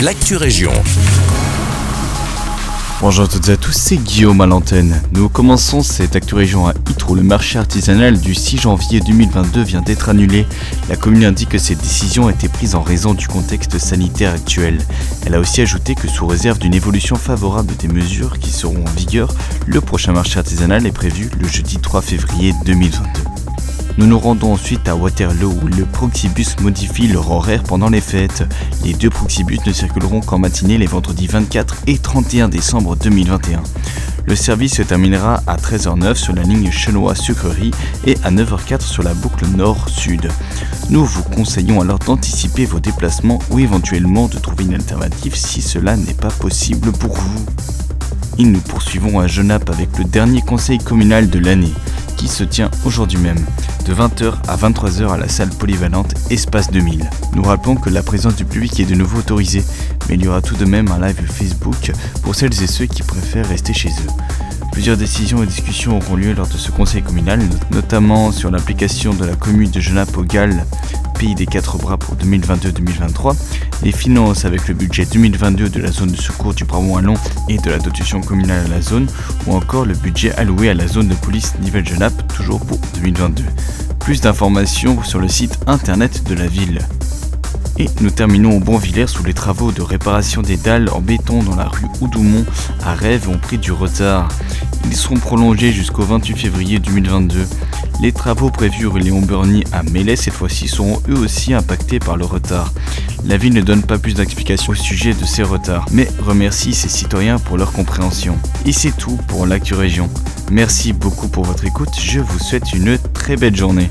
l'actu région. Bonjour à toutes et à tous, c'est Guillaume à l'antenne. Nous commençons cette Actu Région à Ytre où le marché artisanal du 6 janvier 2022 vient d'être annulé. La commune indique que cette décision a été prise en raison du contexte sanitaire actuel. Elle a aussi ajouté que sous réserve d'une évolution favorable des mesures qui seront en vigueur, le prochain marché artisanal est prévu le jeudi 3 février 2022. Nous nous rendons ensuite à Waterloo où le Proxibus modifie leur horaire pendant les fêtes. Les deux Proxibus ne circuleront qu'en matinée les vendredis 24 et 31 décembre 2021. Le service se terminera à 13h09 sur la ligne Chenois-Sucrerie et à 9h04 sur la boucle nord-sud. Nous vous conseillons alors d'anticiper vos déplacements ou éventuellement de trouver une alternative si cela n'est pas possible pour vous. Et nous poursuivons à Genappe avec le dernier conseil communal de l'année qui se tient aujourd'hui même, de 20h à 23h à la salle polyvalente Espace 2000. Nous rappelons que la présence du public est de nouveau autorisée, mais il y aura tout de même un live Facebook pour celles et ceux qui préfèrent rester chez eux. Plusieurs décisions et discussions auront lieu lors de ce conseil communal, notamment sur l'application de la commune de Genappe au Galles Pays des Quatre Bras pour 2022-2023, les finances avec le budget 2022 de la zone de secours du Brabant-Wallon et de la dotation communale à la zone, ou encore le budget alloué à la zone de police Nivelles-Genappe, toujours pour 2022. Plus d'informations sur le site internet de la ville. Et nous terminons au Bonvillers sous les travaux de réparation des dalles en béton dans la rue Oudoumont à Rêve ont pris du retard. Ils seront prolongés jusqu'au 28 février 2022. Les travaux prévus rue Léon Berny à Mélès cette fois-ci seront eux aussi impactés par le retard. La ville ne donne pas plus d'explications au sujet de ces retards, mais remercie ses citoyens pour leur compréhension. Et c'est tout pour l'actu région. Merci beaucoup pour votre écoute, je vous souhaite une très belle journée.